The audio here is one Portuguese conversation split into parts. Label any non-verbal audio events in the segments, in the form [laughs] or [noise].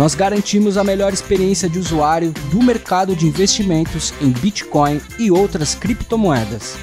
Nós garantimos a melhor experiência de usuário do mercado de investimentos em Bitcoin e outras criptomoedas.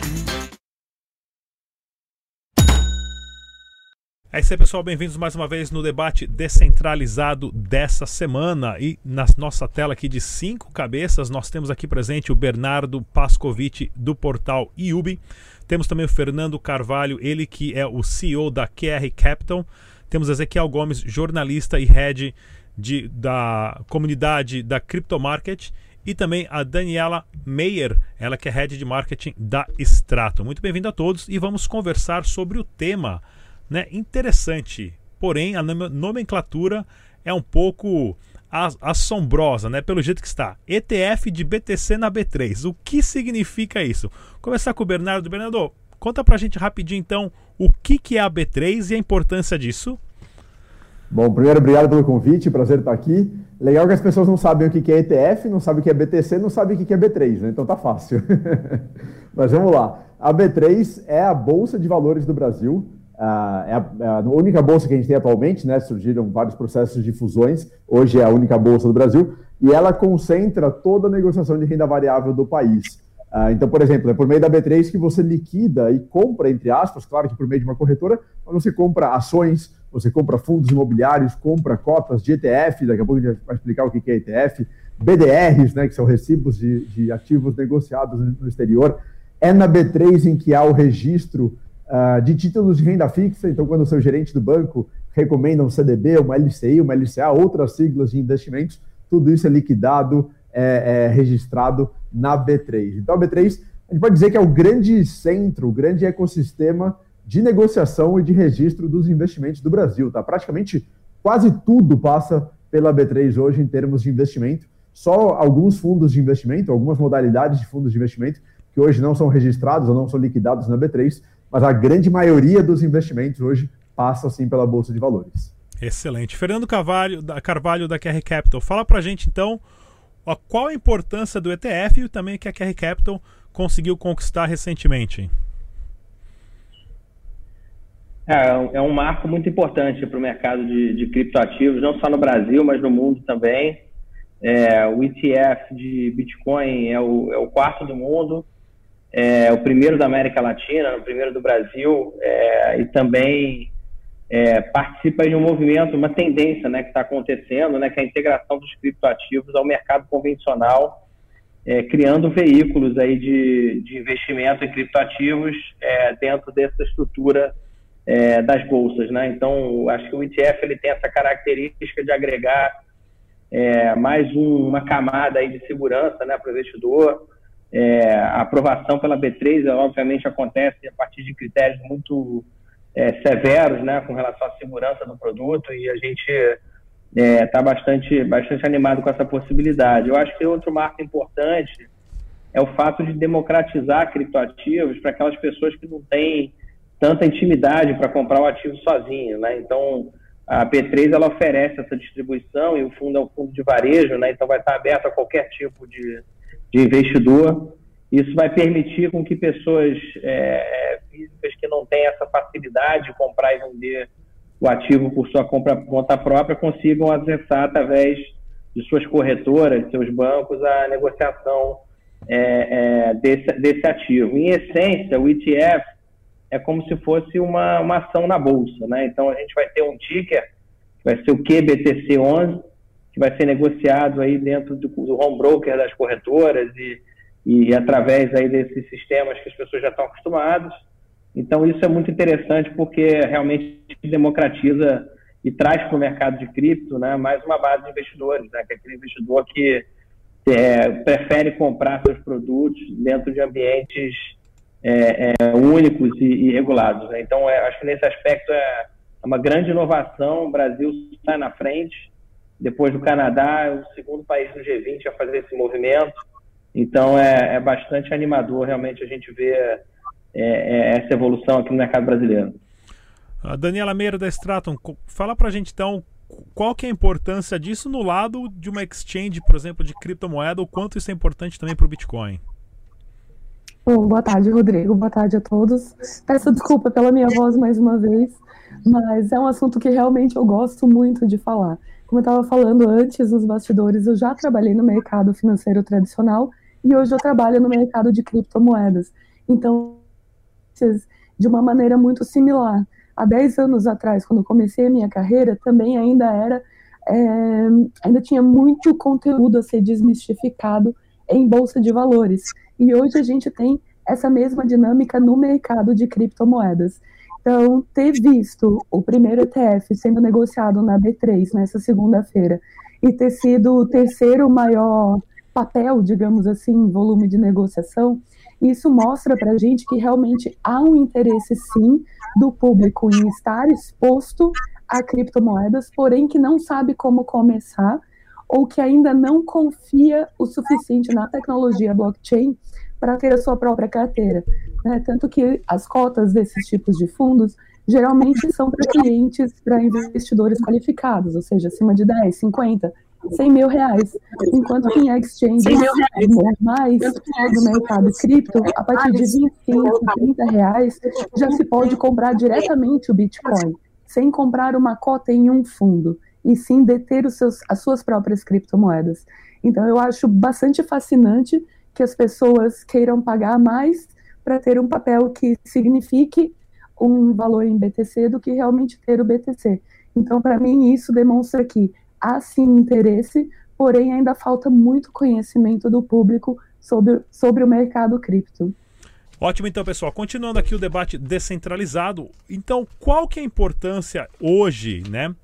É isso aí, pessoal. Bem-vindos mais uma vez no debate descentralizado dessa semana. E na nossa tela aqui de cinco cabeças, nós temos aqui presente o Bernardo Pascovitch do portal IUBI. Temos também o Fernando Carvalho, ele que é o CEO da QR Capital. Temos Ezequiel Gomes, jornalista e head de, da comunidade da Crypto Market e também a Daniela Meyer, ela que é head de marketing da Strato. Muito bem-vindo a todos e vamos conversar sobre o tema, né, interessante. Porém, a nomenclatura é um pouco assombrosa, né? Pelo jeito que está. ETF de BTC na B3. O que significa isso? Começar com o Bernardo. Bernardo, conta pra gente rapidinho então o que, que é a B3 e a importância disso. Bom, primeiro, obrigado pelo convite, prazer estar aqui. Legal que as pessoas não sabem o que é ETF, não sabem o que é BTC, não sabem o que é B3, né? Então tá fácil. [laughs] Mas vamos lá. A B3 é a Bolsa de Valores do Brasil, ah, é, a, é a única bolsa que a gente tem atualmente, né? Surgiram vários processos de fusões, hoje é a única bolsa do Brasil, e ela concentra toda a negociação de renda variável do país. Ah, então, por exemplo, é por meio da B3 que você liquida e compra, entre aspas, claro que por meio de uma corretora, mas você compra ações, você compra fundos imobiliários, compra cotas de ETF, daqui a pouco a gente vai explicar o que é ETF, BDRs, né, que são recibos de, de ativos negociados no exterior. É na B3 em que há o registro uh, de títulos de renda fixa, então quando o seu gerente do banco recomenda um CDB, uma LCI, uma LCA, outras siglas de investimentos, tudo isso é liquidado, é, é registrado na B3. Então a B3, a gente pode dizer que é o grande centro, o grande ecossistema de negociação e de registro dos investimentos do Brasil. Tá? Praticamente quase tudo passa pela B3 hoje em termos de investimento. Só alguns fundos de investimento, algumas modalidades de fundos de investimento que hoje não são registrados ou não são liquidados na B3, mas a grande maioria dos investimentos hoje passa sim pela Bolsa de Valores. Excelente. Fernando Carvalho, da, Carvalho da QR Capital, fala para a gente então qual a importância do ETF e também que a QR Capital conseguiu conquistar recentemente. É, é um marco muito importante para o mercado de, de criptoativos, não só no Brasil, mas no mundo também. É, o ETF de Bitcoin é o, é o, quarto do mundo, é o primeiro da América Latina, o primeiro do Brasil, é, e também é, participa de um movimento, uma tendência né, que está acontecendo, né, que é a integração dos criptoativos ao mercado convencional, é, criando veículos aí de, de investimento em criptoativos é, dentro dessa estrutura é, das bolsas, né? Então, acho que o ETF ele tem essa característica de agregar é, mais um, uma camada aí de segurança, né, para o investidor. É, a aprovação pela B3, ela, obviamente, acontece a partir de critérios muito é, severos, né, com relação à segurança do produto e a gente está é, bastante, bastante animado com essa possibilidade. Eu acho que outro marco importante é o fato de democratizar criptoativos para aquelas pessoas que não têm tanta intimidade para comprar o ativo sozinho, né? Então, a P3 ela oferece essa distribuição e o fundo é um fundo de varejo, né? Então vai estar aberto a qualquer tipo de, de investidor. Isso vai permitir com que pessoas é, físicas que não têm essa facilidade de comprar e vender o ativo por sua compra, conta própria consigam acessar através de suas corretoras, seus bancos, a negociação é, é, desse, desse ativo. Em essência, o ETF é como se fosse uma, uma ação na bolsa, né? Então a gente vai ter um ticker, que vai ser o QBTC11, que vai ser negociado aí dentro do, do home broker das corretoras e, e através aí desses sistemas que as pessoas já estão acostumadas. Então isso é muito interessante porque realmente democratiza e traz para o mercado de cripto, né, mais uma base de investidores, né, que é aquele investidor que é, prefere comprar seus produtos dentro de ambientes é, é, únicos e, e regulados. Né? Então, é, acho que nesse aspecto é uma grande inovação. O Brasil está na frente depois do Canadá, é o segundo país do G20 a fazer esse movimento. Então é, é bastante animador realmente a gente ver é, é essa evolução aqui no mercado brasileiro. A Daniela Meira da Straton, fala para a gente então qual que é a importância disso no lado de uma exchange, por exemplo, de criptomoeda, o quanto isso é importante também para o Bitcoin? Bom, boa tarde, Rodrigo. Boa tarde a todos. Peço desculpa pela minha voz mais uma vez, mas é um assunto que realmente eu gosto muito de falar. Como eu estava falando antes nos bastidores, eu já trabalhei no mercado financeiro tradicional e hoje eu trabalho no mercado de criptomoedas. Então, de uma maneira muito similar. Há 10 anos atrás, quando comecei a minha carreira, também ainda era, é, ainda tinha muito conteúdo a ser desmistificado em bolsa de valores. E hoje a gente tem essa mesma dinâmica no mercado de criptomoedas. Então, ter visto o primeiro ETF sendo negociado na B3 nessa segunda-feira e ter sido o terceiro maior papel, digamos assim, volume de negociação, isso mostra para a gente que realmente há um interesse, sim, do público em estar exposto a criptomoedas, porém que não sabe como começar ou que ainda não confia o suficiente na tecnologia blockchain para ter a sua própria carteira. Né? Tanto que as cotas desses tipos de fundos geralmente são para clientes, para investidores qualificados, ou seja, acima de 10, 50, 100 mil reais. Enquanto que em exchanges normais do mercado cripto, a partir de 25, 30 reais, já se pode comprar diretamente o Bitcoin, sem comprar uma cota em um fundo e sim deter seus, as suas próprias criptomoedas. Então, eu acho bastante fascinante que as pessoas queiram pagar mais para ter um papel que signifique um valor em BTC do que realmente ter o BTC. Então, para mim, isso demonstra que há sim interesse, porém ainda falta muito conhecimento do público sobre, sobre o mercado cripto. Ótimo, então, pessoal. Continuando aqui o debate descentralizado. Então, qual que é a importância hoje, né,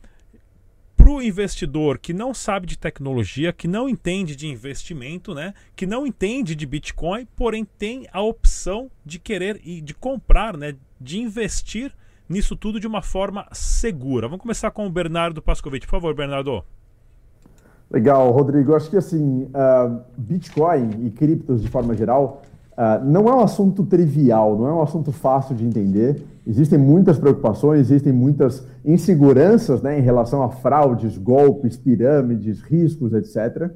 para o investidor que não sabe de tecnologia, que não entende de investimento, né, que não entende de Bitcoin, porém tem a opção de querer e de comprar, né, de investir nisso tudo de uma forma segura. Vamos começar com o Bernardo Pascovitch. Por favor, Bernardo. Legal, Rodrigo. Acho que assim, uh, Bitcoin e criptos de forma geral uh, não é um assunto trivial, não é um assunto fácil de entender. Existem muitas preocupações, existem muitas inseguranças né, em relação a fraudes, golpes, pirâmides, riscos, etc. Uh,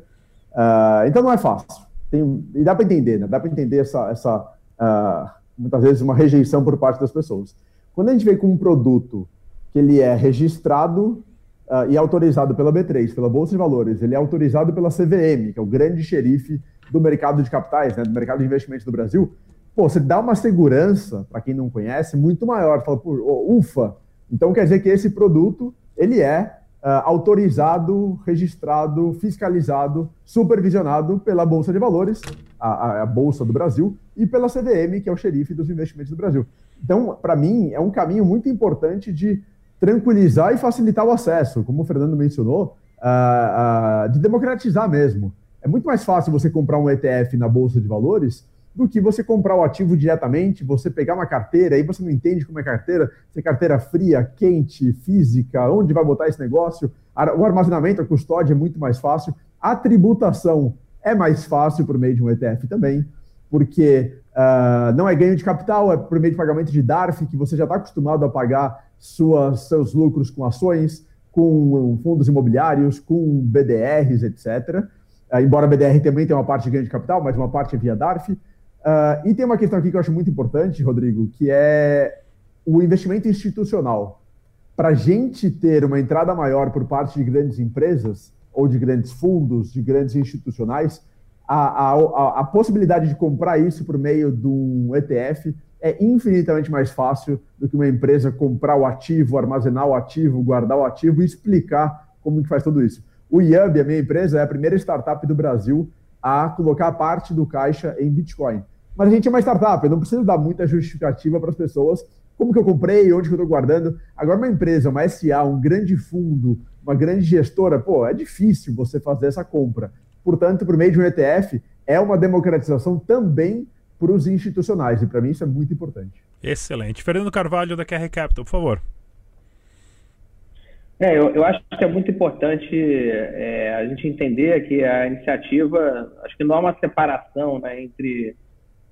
ah, então não é fácil. Tem, e dá para entender, né? dá para entender essa, essa uh, muitas vezes uma rejeição por parte das pessoas. Quando a gente vem com um produto que ele é registrado uh, e autorizado pela B3, pela Bolsa de Valores, ele é autorizado pela CVM, que é o grande xerife do mercado de capitais, né, do mercado de investimentos do Brasil, pô, você dá uma segurança, para quem não conhece, muito maior. Fala, pô, ufa, então quer dizer que esse produto, ele é uh, autorizado, registrado, fiscalizado, supervisionado pela Bolsa de Valores, a, a, Bolsa do Brasil, e pela CVM, que é o xerife dos investimentos do Brasil. Então, para mim, é um caminho muito importante de tranquilizar e facilitar o acesso, como o Fernando mencionou, uh, uh, de democratizar mesmo. É muito mais fácil você comprar um ETF na Bolsa de Valores do que você comprar o ativo diretamente, você pegar uma carteira, aí você não entende como é carteira, se é carteira fria, quente, física, onde vai botar esse negócio. O armazenamento, a custódia é muito mais fácil. A tributação é mais fácil por meio de um ETF também, porque uh, não é ganho de capital, é por meio de pagamento de DARF, que você já está acostumado a pagar suas, seus lucros com ações, com fundos imobiliários, com BDRs, etc. Uh, embora BDR também tenha uma parte de ganho de capital, mas uma parte é via DARF. Uh, e tem uma questão aqui que eu acho muito importante, Rodrigo, que é o investimento institucional. Para a gente ter uma entrada maior por parte de grandes empresas, ou de grandes fundos, de grandes institucionais, a, a, a possibilidade de comprar isso por meio de um ETF é infinitamente mais fácil do que uma empresa comprar o ativo, armazenar o ativo, guardar o ativo e explicar como que faz tudo isso. O Yub, a minha empresa, é a primeira startup do Brasil a colocar parte do caixa em Bitcoin. Mas a gente é uma startup, eu não preciso dar muita justificativa para as pessoas como que eu comprei, onde que eu estou guardando. Agora, uma empresa, uma SA, um grande fundo, uma grande gestora, pô, é difícil você fazer essa compra. Portanto, por meio de um ETF, é uma democratização também para os institucionais, e para mim isso é muito importante. Excelente. Fernando Carvalho, da QR Capital, por favor. É, eu, eu, acho que é muito importante é, a gente entender que a iniciativa, acho que não há uma separação né, entre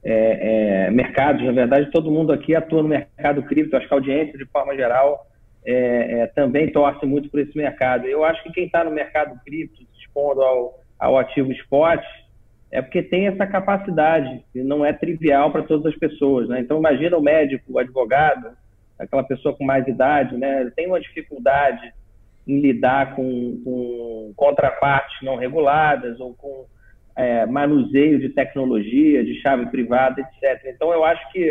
é, é, mercados. Na verdade, todo mundo aqui atua no mercado cripto. Acho que a audiência, de forma geral, é, é, também torce muito por esse mercado. Eu acho que quem está no mercado cripto, se expondo ao, ao ativo spot, é porque tem essa capacidade, e não é trivial para todas as pessoas. Né? Então, imagina o médico, o advogado, aquela pessoa com mais idade, né? tem uma dificuldade em lidar com, com contrapartes não reguladas ou com é, manuseio de tecnologia, de chave privada, etc. Então, eu acho que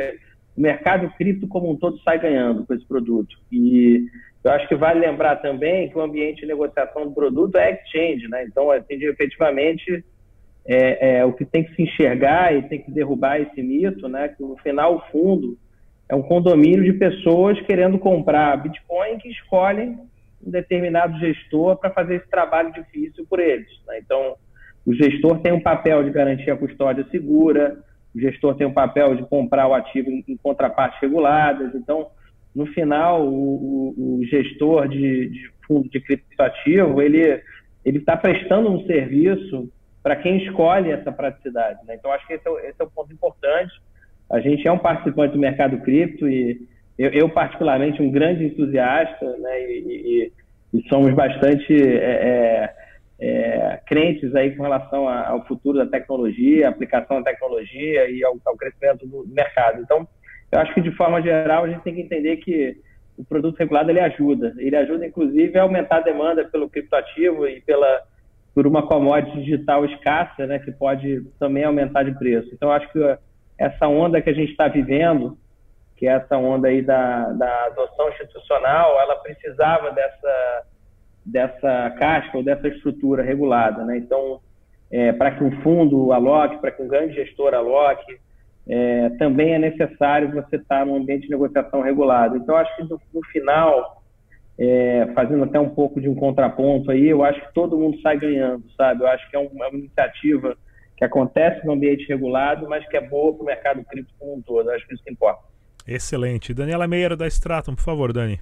o mercado cripto como um todo sai ganhando com esse produto. E eu acho que vale lembrar também que o ambiente de negociação do produto é exchange, né? Então, assim, efetivamente, é, é, o que tem que se enxergar e tem que derrubar esse mito, né? Que no final, o fundo é um condomínio de pessoas querendo comprar Bitcoin que escolhem um determinado gestor para fazer esse trabalho difícil por eles. Né? Então, o gestor tem um papel de garantir a custódia segura, o gestor tem um papel de comprar o ativo em, em contrapartes reguladas. Então, no final, o, o, o gestor de, de, fundo de criptoativo, ele ele está prestando um serviço para quem escolhe essa praticidade. Né? Então, acho que esse é, esse é o ponto importante. A gente é um participante do mercado cripto e eu, eu particularmente, um grande entusiasta, né? E, e, e somos bastante é, é, é, crentes aí com relação ao futuro da tecnologia, aplicação da tecnologia e ao, ao, crescimento do mercado. Então, eu acho que de forma geral a gente tem que entender que o produto regulado ele ajuda, ele ajuda inclusive a aumentar a demanda pelo criptoativo e pela por uma commodity digital escassa, né, que pode também aumentar de preço. Então, acho que essa onda que a gente está vivendo, que é essa onda aí da, da adoção institucional, ela precisava dessa dessa casca ou dessa estrutura regulada. Né? Então, é, para que um fundo aloque, para que um grande gestor aloque, é, também é necessário você estar tá num ambiente de negociação regulado. Então, acho que no, no final, é, fazendo até um pouco de um contraponto aí, eu acho que todo mundo sai ganhando, sabe? Eu acho que é, um, é uma iniciativa que acontece no ambiente regulado, mas que é boa para o mercado cripto como um todo. Eu acho que isso importa. Excelente. Daniela Meira da Stratum, por favor, Dani.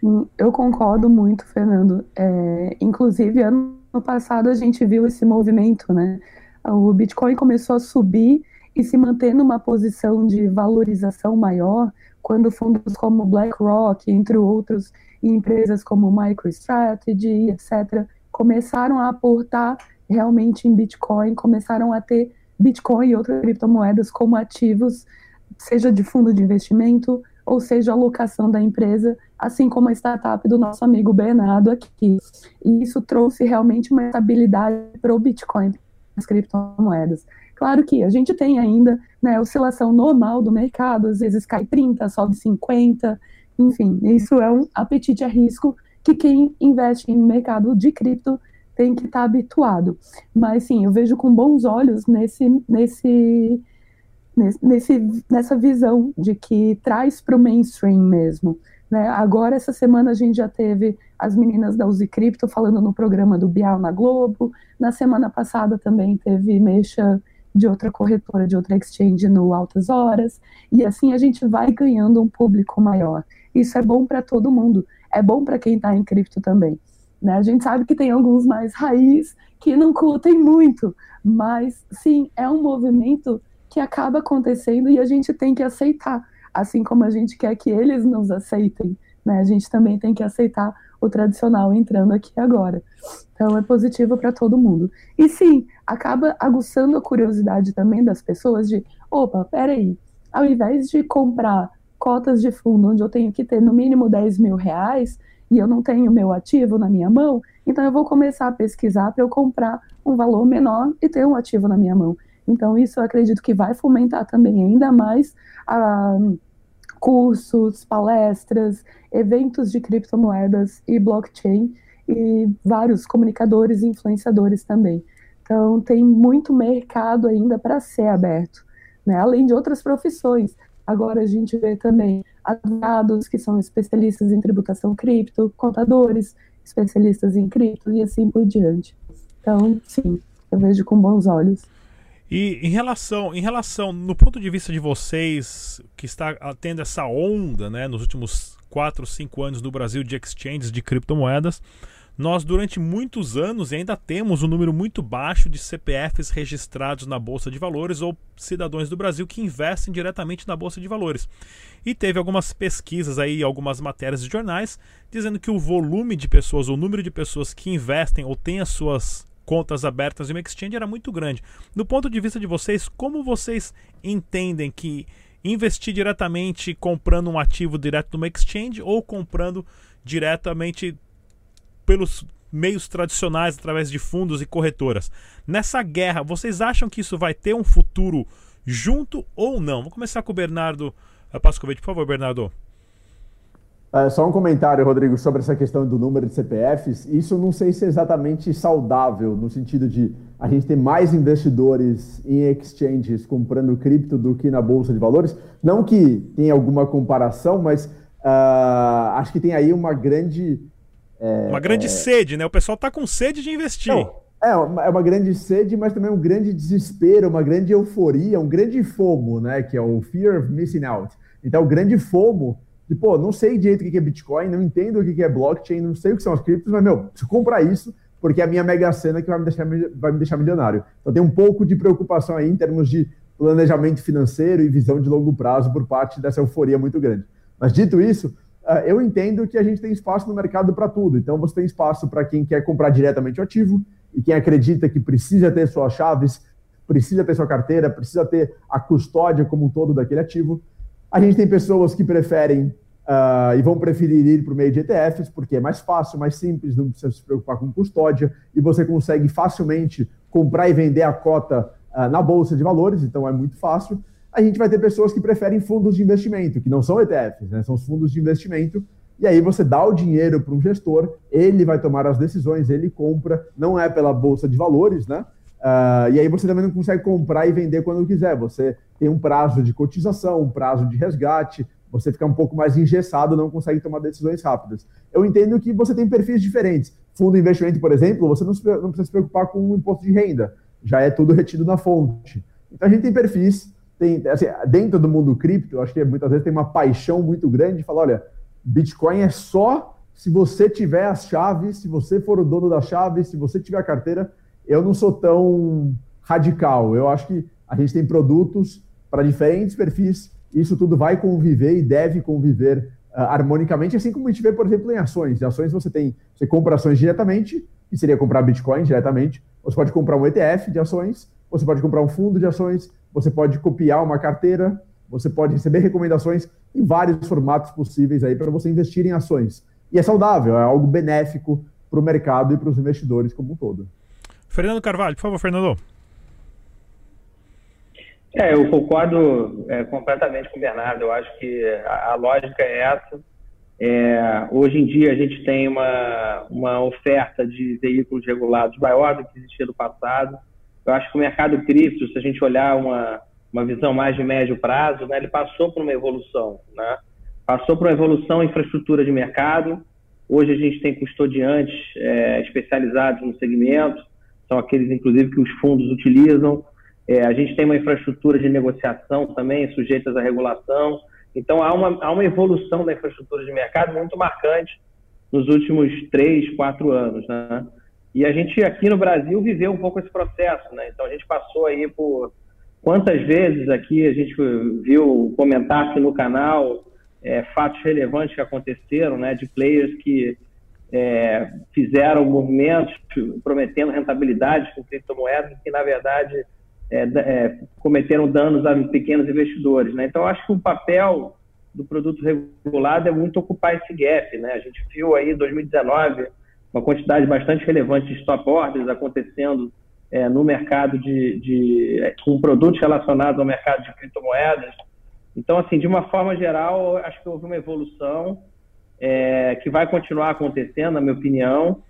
Sim, eu concordo muito, Fernando. É, inclusive, ano passado a gente viu esse movimento, né? O Bitcoin começou a subir e se manter numa posição de valorização maior quando fundos como BlackRock, entre outros, e empresas como MicroStrategy, etc., começaram a aportar realmente em Bitcoin, começaram a ter Bitcoin e outras criptomoedas como ativos, seja de fundo de investimento, ou seja, a alocação da empresa, assim como a startup do nosso amigo Bernardo aqui. E isso trouxe realmente uma estabilidade para o Bitcoin, as criptomoedas. Claro que a gente tem ainda né, oscilação normal do mercado, às vezes cai 30, sobe 50, enfim, isso é um apetite a risco que quem investe em mercado de cripto tem que estar tá habituado. Mas sim, eu vejo com bons olhos nesse, nesse nesse, nessa visão de que traz para o mainstream mesmo. Né? Agora, essa semana, a gente já teve as meninas da Uzi Cripto falando no programa do Bial na Globo. Na semana passada também teve mexa de outra corretora, de outra exchange no Altas Horas. E assim a gente vai ganhando um público maior. Isso é bom para todo mundo. É bom para quem está em cripto também. Né? A gente sabe que tem alguns mais raiz que não curtem muito, mas sim, é um movimento que acaba acontecendo e a gente tem que aceitar, assim como a gente quer que eles nos aceitem, né? A gente também tem que aceitar o tradicional entrando aqui agora. Então é positivo para todo mundo. E sim, acaba aguçando a curiosidade também das pessoas de, opa, peraí, ao invés de comprar cotas de fundo onde eu tenho que ter no mínimo 10 mil reais e eu não tenho meu ativo na minha mão, então eu vou começar a pesquisar para eu comprar um valor menor e ter um ativo na minha mão. Então, isso eu acredito que vai fomentar também ainda mais ah, cursos, palestras, eventos de criptomoedas e blockchain e vários comunicadores e influenciadores também. Então, tem muito mercado ainda para ser aberto, né? além de outras profissões. Agora a gente vê também advogados que são especialistas em tributação cripto, contadores especialistas em cripto e assim por diante. Então, sim, eu vejo com bons olhos. E em relação, em relação, no ponto de vista de vocês, que está tendo essa onda, né, nos últimos 4, 5 anos no Brasil de exchanges de criptomoedas, nós durante muitos anos ainda temos um número muito baixo de CPFs registrados na Bolsa de Valores ou cidadãos do Brasil que investem diretamente na Bolsa de Valores. E teve algumas pesquisas aí, algumas matérias de jornais, dizendo que o volume de pessoas, o número de pessoas que investem ou têm as suas contas abertas em uma exchange era muito grande. Do ponto de vista de vocês, como vocês entendem que investir diretamente comprando um ativo direto numa exchange ou comprando diretamente pelos meios tradicionais através de fundos e corretoras. Nessa guerra, vocês acham que isso vai ter um futuro junto ou não? Vou começar com o Bernardo Pascovitch, por favor, Bernardo. É, só um comentário, Rodrigo, sobre essa questão do número de CPFs. Isso não sei se é exatamente saudável, no sentido de a gente ter mais investidores em exchanges comprando cripto do que na Bolsa de Valores. Não que tenha alguma comparação, mas uh, acho que tem aí uma grande é, uma grande é... sede, né? O pessoal está com sede de investir. Não, é, é uma grande sede, mas também um grande desespero, uma grande euforia, um grande fomo, né? Que é o fear of missing out. Então, o grande fomo de, pô, não sei direito o que é Bitcoin, não entendo o que é blockchain, não sei o que são as criptos, mas, meu, preciso comprar isso porque é a minha mega cena que vai me deixar, vai me deixar milionário. Então, tem um pouco de preocupação aí em termos de planejamento financeiro e visão de longo prazo por parte dessa euforia muito grande. Mas, dito isso, ah, eu entendo que a gente tem espaço no mercado para tudo. Então, você tem espaço para quem quer comprar diretamente o ativo e quem acredita que precisa ter suas chaves, precisa ter sua carteira, precisa ter a custódia como um todo daquele ativo. A gente tem pessoas que preferem uh, e vão preferir ir para o meio de ETFs, porque é mais fácil, mais simples, não precisa se preocupar com custódia e você consegue facilmente comprar e vender a cota uh, na bolsa de valores, então é muito fácil a gente vai ter pessoas que preferem fundos de investimento, que não são ETFs, né? são os fundos de investimento. E aí você dá o dinheiro para um gestor, ele vai tomar as decisões, ele compra, não é pela bolsa de valores, né? Uh, e aí você também não consegue comprar e vender quando quiser. Você tem um prazo de cotização, um prazo de resgate, você fica um pouco mais engessado, não consegue tomar decisões rápidas. Eu entendo que você tem perfis diferentes. Fundo de investimento, por exemplo, você não, não precisa se preocupar com o imposto de renda, já é tudo retido na fonte. Então a gente tem perfis tem, assim, dentro do mundo cripto, acho que muitas vezes tem uma paixão muito grande de falar, olha, Bitcoin é só se você tiver as chaves, se você for o dono da chave, se você tiver a carteira. Eu não sou tão radical. Eu acho que a gente tem produtos para diferentes perfis. Isso tudo vai conviver e deve conviver uh, harmonicamente, assim como a gente vê, por exemplo, em ações. Em ações você tem, você compra ações diretamente, que seria comprar Bitcoin diretamente. Você pode comprar um ETF de ações, você pode comprar um fundo de ações, você pode copiar uma carteira, você pode receber recomendações em vários formatos possíveis aí para você investir em ações. E é saudável, é algo benéfico para o mercado e para os investidores como um todo. Fernando Carvalho, por favor, Fernando. É, eu concordo é, completamente com o Bernardo. Eu acho que a, a lógica é essa. É, hoje em dia a gente tem uma, uma oferta de veículos regulados maior do que existia no passado. Eu acho que o mercado cripto, se a gente olhar uma, uma visão mais de médio prazo, né, ele passou por uma evolução, né? Passou por uma evolução em infraestrutura de mercado. Hoje a gente tem custodiantes é, especializados no segmento, são aqueles, inclusive, que os fundos utilizam. É, a gente tem uma infraestrutura de negociação também, sujeitas à regulação. Então, há uma, há uma evolução da infraestrutura de mercado muito marcante nos últimos três, quatro anos. Né? E a gente aqui no Brasil viveu um pouco esse processo, né? Então a gente passou aí por quantas vezes aqui a gente viu comentar aqui no canal é, fatos relevantes que aconteceram, né? De players que é, fizeram movimentos prometendo rentabilidade com criptomoedas que na verdade é, é, cometeram danos a pequenos investidores, né? Então acho que o papel do produto regulado é muito ocupar esse gap, né? A gente viu aí em 2019 uma quantidade bastante relevante de stop orders acontecendo é, no mercado de, de com produtos relacionados ao mercado de criptomoedas. Então, assim, de uma forma geral, acho que houve uma evolução é, que vai continuar acontecendo, na minha opinião,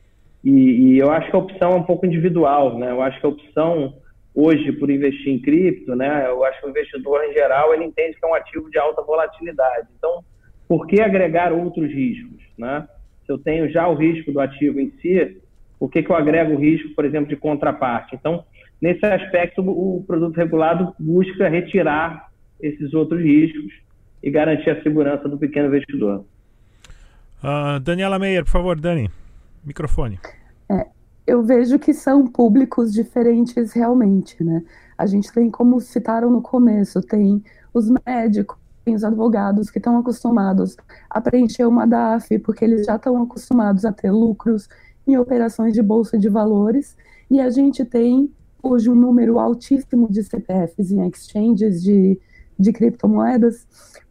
e, e, eu acho que a opção é um pouco individual, né? Eu acho que a opção hoje por investir em cripto, né? Eu acho que o investidor em geral ele entende que é um ativo de alta volatilidade. Então, por que agregar outros riscos, né? se eu tenho já o risco do ativo em si, por que, que eu agrego o risco, por exemplo, de contraparte? Então, nesse aspecto, o produto regulado busca retirar esses outros riscos e garantir a segurança do pequeno investidor. Uh, Daniela Meyer, por favor, Dani, microfone. É, eu vejo que são públicos diferentes realmente, né? A gente tem, como citaram no começo, tem os médicos, tem os advogados que estão acostumados a preencher uma DAF, porque eles já estão acostumados a ter lucros em operações de bolsa de valores, e a gente tem hoje um número altíssimo de CPFs em exchanges de, de criptomoedas,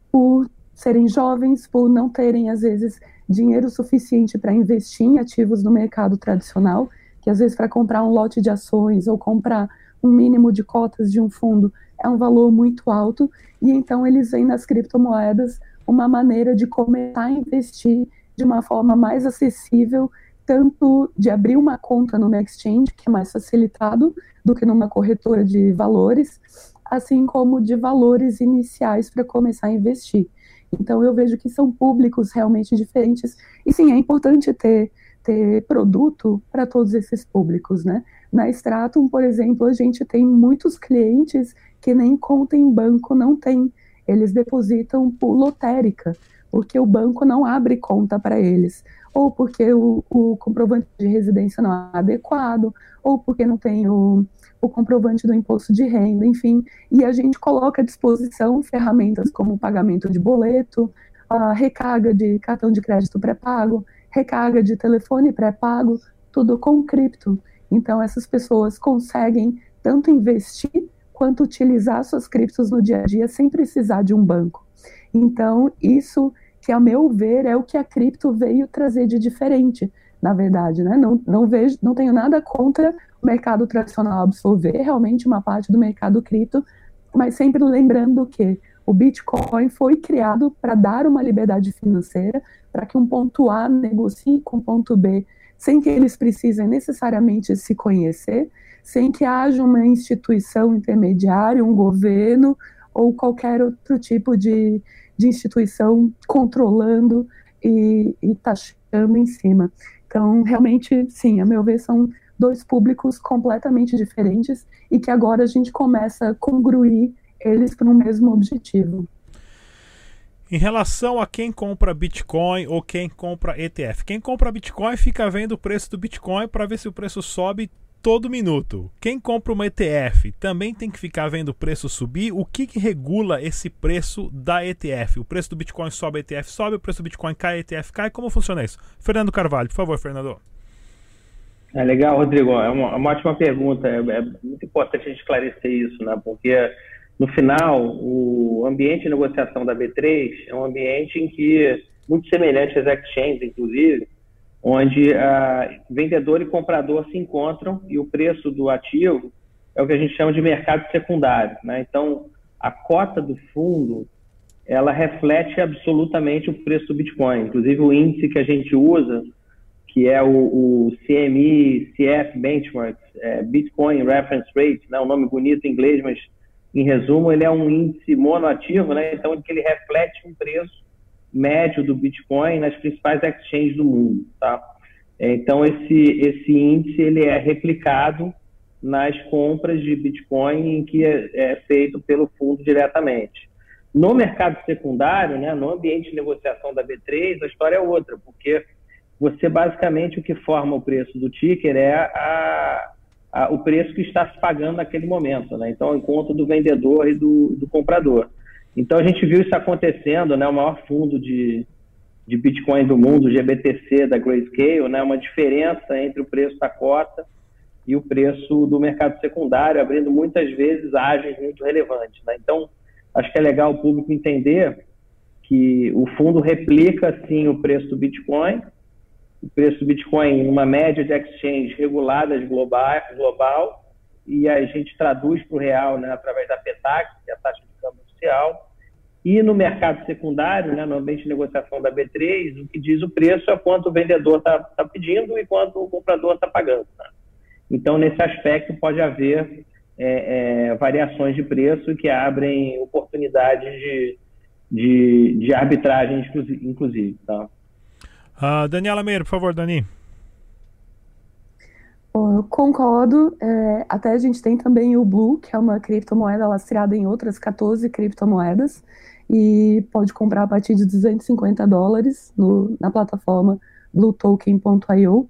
por serem jovens, por não terem, às vezes, dinheiro suficiente para investir em ativos no mercado tradicional, que às vezes para comprar um lote de ações ou comprar um mínimo de cotas de um fundo é um valor muito alto, e então eles veem nas criptomoedas uma maneira de começar a investir de uma forma mais acessível, tanto de abrir uma conta no exchange, que é mais facilitado do que numa corretora de valores, assim como de valores iniciais para começar a investir. Então eu vejo que são públicos realmente diferentes, e sim, é importante ter ter produto para todos esses públicos, né? Na Stratum, por exemplo, a gente tem muitos clientes que nem conta em banco não tem. Eles depositam por lotérica, porque o banco não abre conta para eles, ou porque o, o, comprovante de residência não é adequado, ou porque não tem o, o comprovante do imposto de renda, enfim. E a gente coloca à disposição ferramentas como pagamento de boleto, a recarga de cartão de crédito pré-pago, recarga de telefone pré-pago, tudo com cripto. Então, essas pessoas conseguem tanto investir quanto utilizar suas criptos no dia a dia sem precisar de um banco. Então, isso que, a meu ver, é o que a cripto veio trazer de diferente, na verdade, né? Não, não vejo, não tenho nada contra o mercado tradicional absorver realmente uma parte do mercado cripto, mas sempre lembrando que o Bitcoin foi criado para dar uma liberdade financeira, para que um ponto A negocie com o ponto B, sem que eles precisem necessariamente se conhecer, sem que haja uma instituição intermediária, um governo ou qualquer outro tipo de, de instituição controlando e, e taxando em cima. Então, realmente, sim, a meu ver, são dois públicos completamente diferentes e que agora a gente começa a congruir eles para um mesmo objetivo. Em relação a quem compra Bitcoin ou quem compra ETF, quem compra Bitcoin fica vendo o preço do Bitcoin para ver se o preço sobe todo minuto. Quem compra uma ETF também tem que ficar vendo o preço subir. O que, que regula esse preço da ETF? O preço do Bitcoin sobe, a ETF sobe, o preço do Bitcoin cai, a ETF cai. Como funciona isso? Fernando Carvalho, por favor, Fernando. É legal, Rodrigo. É uma, é uma ótima pergunta. É, é, muito importante a gente esclarecer isso, né? Porque no final, o ambiente de negociação da B3 é um ambiente em que, muito semelhante às exchanges, inclusive, onde uh, vendedor e comprador se encontram e o preço do ativo é o que a gente chama de mercado secundário. Né? Então, a cota do fundo ela reflete absolutamente o preço do Bitcoin. Inclusive, o índice que a gente usa, que é o, o CME CF Benchmark, é Bitcoin Reference Rate, né? um nome bonito em inglês, mas em resumo, ele é um índice monoativo, né? então ele reflete um preço médio do Bitcoin nas principais exchanges do mundo. Tá? Então, esse, esse índice ele é replicado nas compras de Bitcoin que é, é feito pelo fundo diretamente. No mercado secundário, né, no ambiente de negociação da B3, a história é outra, porque você basicamente o que forma o preço do ticker é a, a, o preço que está se pagando naquele momento, né? Então, encontro do vendedor e do, do comprador. Então, a gente viu isso acontecendo, né? O maior fundo de, de Bitcoin do mundo, o GBTC da Grayscale, né? Uma diferença entre o preço da cota e o preço do mercado secundário, abrindo muitas vezes áreas muito relevantes, né? Então, acho que é legal o público entender que o fundo replica, sim, o preço do Bitcoin, o preço do Bitcoin numa média de exchange reguladas global, global e a gente traduz para o real né, através da PETAC, que é a taxa de oficial. E no mercado secundário, né, no ambiente de negociação da B3, o que diz o preço é quanto o vendedor está tá pedindo e quanto o comprador está pagando. Né? Então, nesse aspecto, pode haver é, é, variações de preço que abrem oportunidades de, de, de arbitragem, inclusive. Tá? Uh, Daniela Meira, por favor, Dani. Eu concordo. É, até a gente tem também o Blue, que é uma criptomoeda lastreada em outras 14 criptomoedas e pode comprar a partir de 250 dólares no, na plataforma bluetoken.io.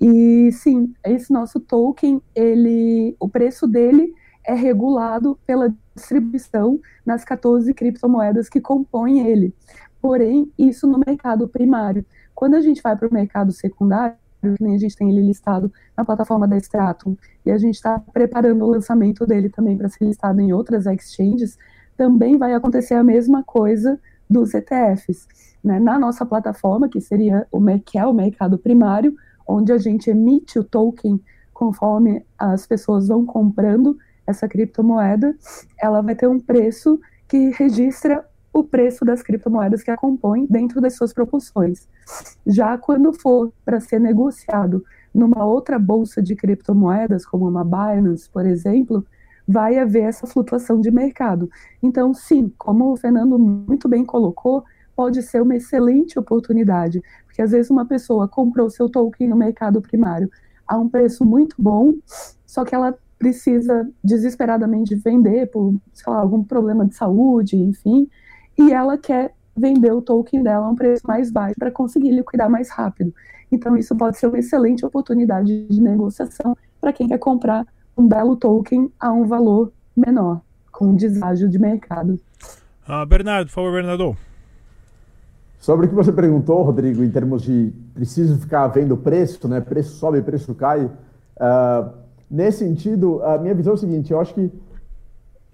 E sim, esse nosso token, ele, o preço dele é regulado pela distribuição nas 14 criptomoedas que compõem ele. Porém, isso no mercado primário. Quando a gente vai para o mercado secundário, que nem a gente tem ele listado na plataforma da Stratum, e a gente está preparando o lançamento dele também para ser listado em outras exchanges, também vai acontecer a mesma coisa dos ETFs. Né? Na nossa plataforma, que seria o que é o mercado primário, onde a gente emite o token conforme as pessoas vão comprando essa criptomoeda, ela vai ter um preço que registra o preço das criptomoedas que a compõem dentro das suas proporções. Já quando for para ser negociado numa outra bolsa de criptomoedas, como uma Binance, por exemplo, vai haver essa flutuação de mercado. Então, sim, como o Fernando muito bem colocou, pode ser uma excelente oportunidade, porque às vezes uma pessoa comprou seu token no mercado primário a um preço muito bom, só que ela precisa desesperadamente vender por, sei lá, algum problema de saúde, enfim, e ela quer vender o token dela a um preço mais baixo para conseguir liquidar mais rápido. Então, isso pode ser uma excelente oportunidade de negociação para quem quer comprar um belo token a um valor menor, com deságio de mercado. Ah, Bernardo, por favor, Bernardo. Sobre o que você perguntou, Rodrigo, em termos de preciso ficar vendo preço, né? Preço sobe, preço cai. Uh, nesse sentido, a minha visão é o seguinte: eu acho que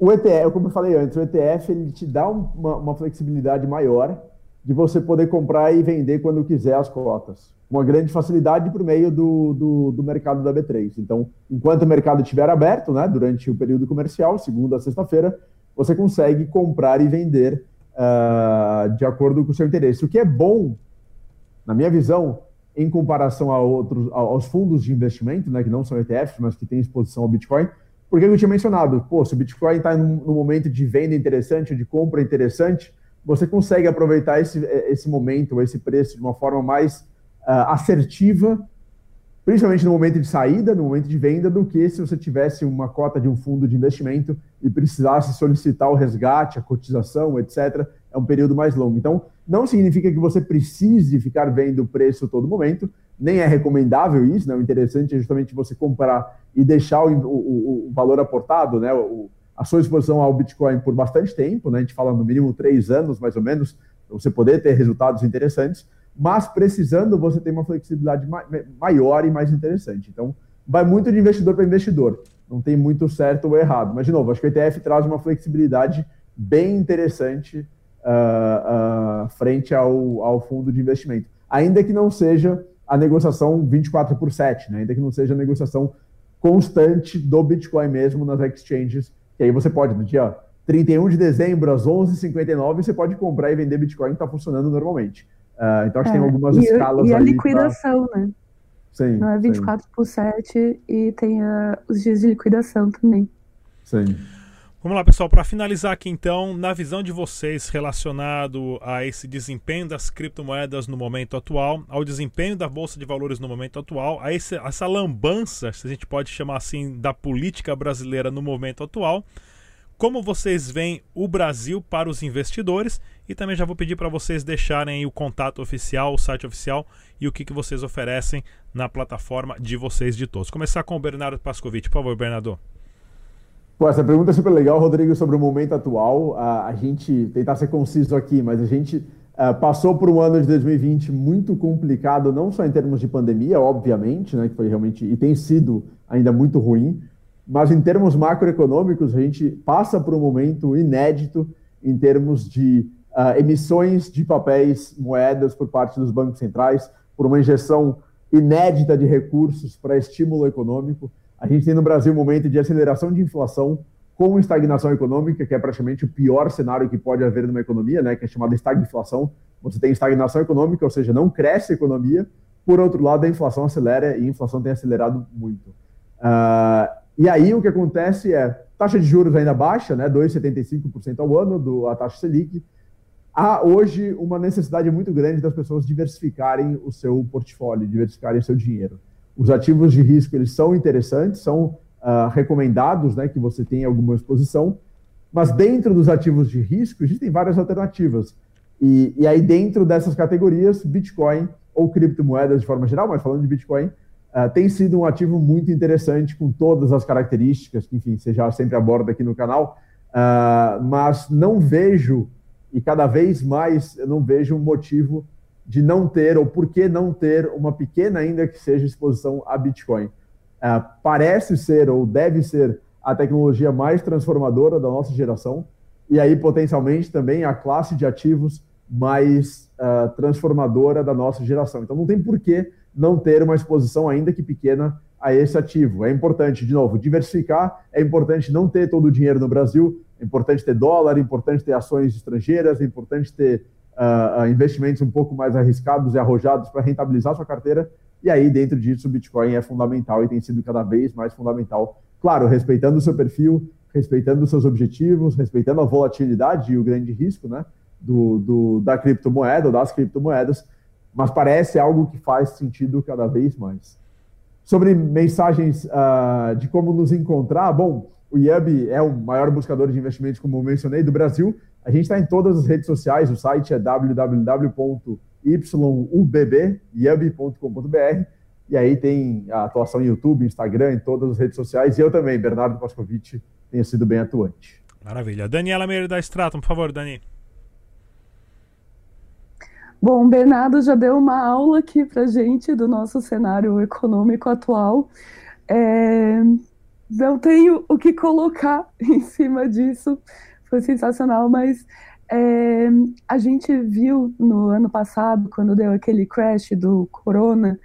o ETF, como eu falei antes, o ETF ele te dá uma, uma flexibilidade maior de você poder comprar e vender quando quiser as cotas. Uma grande facilidade por meio do, do, do, mercado da B3. Então, enquanto o mercado estiver aberto, né, durante o período comercial, segunda a sexta-feira, você consegue comprar e vender uh, de acordo com o seu interesse. O que é bom, na minha visão, em comparação a outros, aos fundos de investimento, né, que não são ETFs, mas que têm exposição ao Bitcoin, porque eu tinha mencionado, pô, se o Bitcoin está num, momento de venda interessante, de compra interessante, você consegue aproveitar esse, esse momento, esse preço de uma forma mais uh, assertiva principalmente no momento de saída, no momento de venda, do que se você tivesse uma cota de um fundo de investimento e precisasse solicitar o resgate, a cotização, etc. É um período mais longo. Então, não significa que você precise ficar vendo o preço todo momento, nem é recomendável isso, né? O interessante é justamente você comprar e deixar o, o, o valor aportado, né? O, a sua exposição ao Bitcoin por bastante tempo, né? A gente fala no mínimo três anos, mais ou menos, você poder ter resultados interessantes mas precisando você tem uma flexibilidade maior e mais interessante. Então, vai muito de investidor para investidor. Não tem muito certo ou errado. Mas, de novo, acho que o ETF traz uma flexibilidade bem interessante uh, uh, frente ao, ao fundo de investimento. Ainda que não seja a negociação 24 por 7, né? ainda que não seja a negociação constante do Bitcoin mesmo nas exchanges, que aí você pode, no dia 31 de dezembro, às 11h59, você pode comprar e vender Bitcoin, está funcionando normalmente. Uh, então, acho que é, tem algumas e, escalas E a liquidação, pra... né? Sim. Não é 24 sim. por 7 e tem uh, os dias de liquidação também. Sim. Vamos lá, pessoal, para finalizar aqui então, na visão de vocês relacionado a esse desempenho das criptomoedas no momento atual, ao desempenho da bolsa de valores no momento atual, a esse, essa lambança, se a gente pode chamar assim, da política brasileira no momento atual, como vocês veem o Brasil para os investidores e também já vou pedir para vocês deixarem o contato oficial, o site oficial e o que, que vocês oferecem na plataforma de vocês de todos. Começar com o Bernardo Pascovitch. Por favor, Bernardo. Pô, essa pergunta é super legal, Rodrigo, sobre o momento atual. A, a gente tentar ser conciso aqui, mas a gente uh, passou por um ano de 2020 muito complicado, não só em termos de pandemia, obviamente, né, que foi realmente e tem sido ainda muito ruim, mas em termos macroeconômicos, a gente passa por um momento inédito em termos de uh, emissões de papéis, moedas por parte dos bancos centrais, por uma injeção inédita de recursos para estímulo econômico. A gente tem no Brasil um momento de aceleração de inflação com estagnação econômica, que é praticamente o pior cenário que pode haver numa economia, né, que é chamada estagflação. Você tem estagnação econômica, ou seja, não cresce a economia. Por outro lado, a inflação acelera e a inflação tem acelerado muito. Uh, e aí o que acontece é taxa de juros ainda baixa, né, 2,75% ao ano, do, a taxa Selic. Há hoje uma necessidade muito grande das pessoas diversificarem o seu portfólio, diversificarem o seu dinheiro. Os ativos de risco eles são interessantes, são uh, recomendados né, que você tenha alguma exposição, mas dentro dos ativos de risco existem várias alternativas. E, e aí, dentro dessas categorias, Bitcoin ou criptomoedas de forma geral, mas falando de Bitcoin, uh, tem sido um ativo muito interessante com todas as características que, enfim, você já sempre aborda aqui no canal, uh, mas não vejo, e cada vez mais eu não vejo um motivo de não ter, ou por que não ter, uma pequena, ainda que seja, exposição a Bitcoin. Uh, parece ser, ou deve ser, a tecnologia mais transformadora da nossa geração, e aí, potencialmente, também a classe de ativos mais uh, transformadora da nossa geração. Então, não tem por que não ter uma exposição, ainda que pequena, a esse ativo. É importante, de novo, diversificar, é importante não ter todo o dinheiro no Brasil, é importante ter dólar, é importante ter ações estrangeiras, é importante ter uh, investimentos um pouco mais arriscados e arrojados para rentabilizar sua carteira. E aí, dentro disso, o Bitcoin é fundamental e tem sido cada vez mais fundamental. Claro, respeitando o seu perfil, respeitando os seus objetivos, respeitando a volatilidade e o grande risco né, do, do, da criptomoeda ou das criptomoedas, mas parece algo que faz sentido cada vez mais. Sobre mensagens uh, de como nos encontrar, bom, o IUB é o maior buscador de investimentos, como eu mencionei, do Brasil. A gente está em todas as redes sociais, o site é www.yubb.com.br e aí tem a atuação em YouTube, Instagram, em todas as redes sociais. E eu também, Bernardo Pascovitch, tenho sido bem atuante. Maravilha. Daniela Meira da Stratum, por favor, Dani. Bom, o Bernardo já deu uma aula aqui para gente do nosso cenário econômico atual. É, não tenho o que colocar [laughs] em cima disso, foi sensacional, mas é, a gente viu no ano passado, quando deu aquele crash do corona,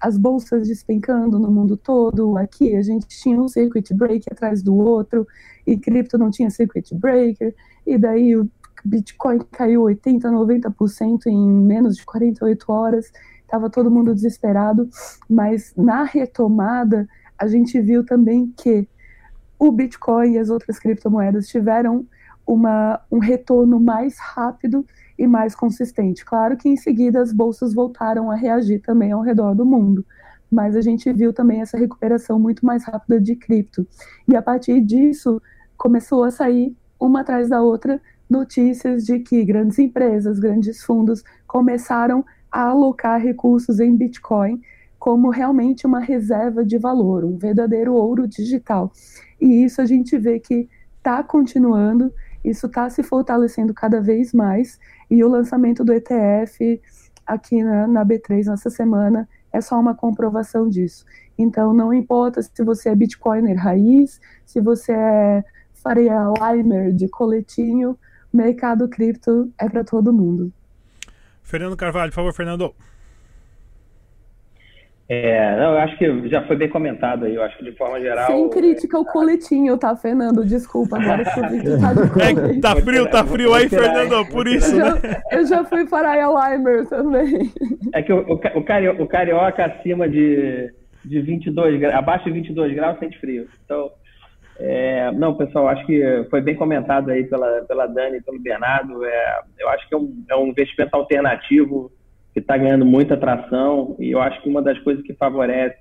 as bolsas despencando no mundo todo. Aqui a gente tinha um circuit break atrás do outro, e cripto não tinha circuit breaker, e daí o Bitcoin caiu 80%, 90% em menos de 48 horas, estava todo mundo desesperado, mas na retomada a gente viu também que o Bitcoin e as outras criptomoedas tiveram uma, um retorno mais rápido e mais consistente. Claro que em seguida as bolsas voltaram a reagir também ao redor do mundo, mas a gente viu também essa recuperação muito mais rápida de cripto. E a partir disso começou a sair uma atrás da outra notícias de que grandes empresas, grandes fundos começaram a alocar recursos em Bitcoin como realmente uma reserva de valor, um verdadeiro ouro digital. E isso a gente vê que está continuando, isso está se fortalecendo cada vez mais, e o lançamento do ETF aqui na, na B3 nessa semana é só uma comprovação disso. Então, não importa se você é Bitcoiner raiz, se você é Faria Limer de coletinho, mercado cripto é para todo mundo. Fernando Carvalho, por favor, Fernando. É, não, eu acho que já foi bem comentado aí, eu acho que de forma geral. Sem crítica ao coletinho, tá, Fernando? Desculpa, agora que eu tá de é, Tá frio, tá frio aí, Fernando, por isso, eu né? Já, eu já fui para a Limer também. É que o, o, o, carioca, o carioca acima de, de 22 graus, abaixo de 22 graus sente frio. Então, é, não, pessoal, acho que foi bem comentado aí pela, pela Dani e pelo Bernardo. É, eu acho que é um, é um investimento alternativo que está ganhando muita atração e eu acho que uma das coisas que favorece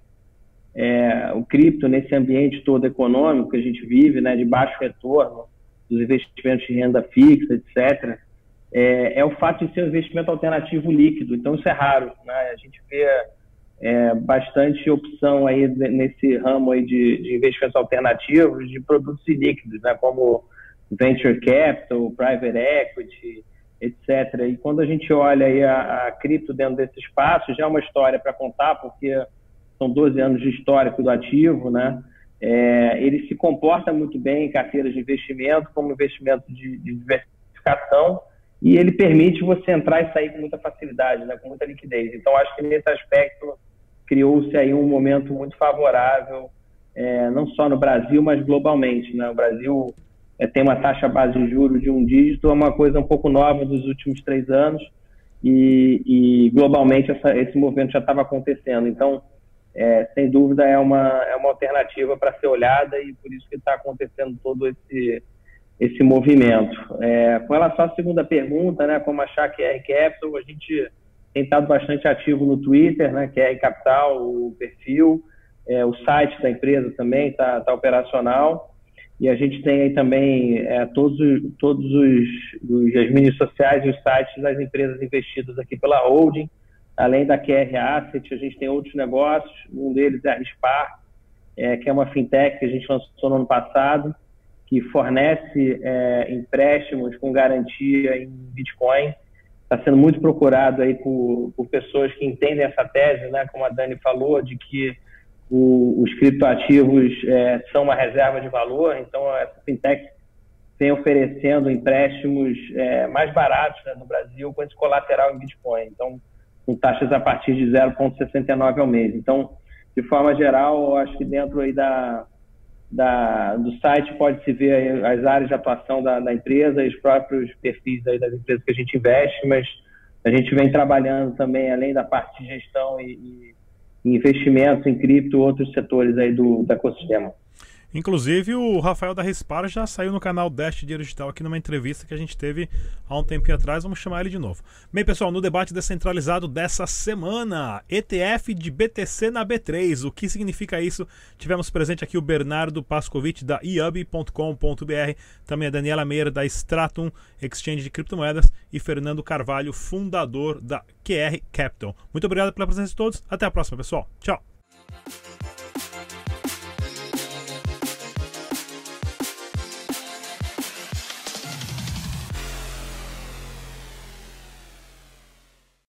é, o cripto nesse ambiente todo econômico que a gente vive, né, de baixo retorno, dos investimentos de renda fixa, etc., é, é, o fato de ser um investimento alternativo líquido. Então, isso é raro. Né? A gente vê é, bastante opção aí nesse ramo aí de, de investimentos alternativos de produtos ilíquidos, né, como venture capital, private equity, etc. E quando a gente olha aí a, a cripto dentro desse espaço, já é uma história para contar, porque são 12 anos de histórico do ativo, né? É, ele se comporta muito bem em carteiras de investimento, como investimento de, de diversificação, e ele permite você entrar e sair com muita facilidade, né, com muita liquidez. Então, acho que nesse aspecto criou-se aí um momento muito favorável, é, não só no Brasil, mas globalmente. Né? O Brasil é, tem uma taxa base de juros de um dígito, é uma coisa um pouco nova dos últimos três anos, e, e globalmente essa, esse movimento já estava acontecendo. Então, é, sem dúvida, é uma, é uma alternativa para ser olhada e por isso que está acontecendo todo esse, esse movimento. É, com relação à segunda pergunta, né, como achar que é Capital, a gente tem estado bastante ativo no Twitter, né, que é Capital, o perfil, é, o site da empresa também está tá operacional. E a gente tem aí também é, todos, todos os, os, as mídias sociais e os sites das empresas investidas aqui pela holding. Além da QR Asset, a gente tem outros negócios. Um deles é a Rispar, é, que é uma fintech que a gente lançou no ano passado, que fornece é, empréstimos com garantia em Bitcoin. Está sendo muito procurado aí por, por pessoas que entendem essa tese, né, como a Dani falou, de que o, os criptoativos é, são uma reserva de valor, então essa fintech vem oferecendo empréstimos é, mais baratos né, no Brasil com esse colateral em Bitcoin, então com taxas a partir de 0,69 ao mês. Então, de forma geral, acho que dentro aí da, da, do site pode-se ver as áreas de atuação da, da, empresa os próprios perfis das empresas que a gente investe, mas a gente vem trabalhando também, além da parte de gestão e, e investimentos em cripto, outros setores aí do, do ecossistema. Inclusive, o Rafael da Rispar já saiu no canal Dash Dinheiro Digital aqui numa entrevista que a gente teve há um tempinho atrás. Vamos chamar ele de novo. Bem, pessoal, no debate descentralizado dessa semana, ETF de BTC na B3. O que significa isso? Tivemos presente aqui o Bernardo Pascovitch da iub.com.br, também a Daniela Meira da Stratum Exchange de Criptomoedas e Fernando Carvalho, fundador da QR Capital. Muito obrigado pela presença de todos. Até a próxima, pessoal. Tchau.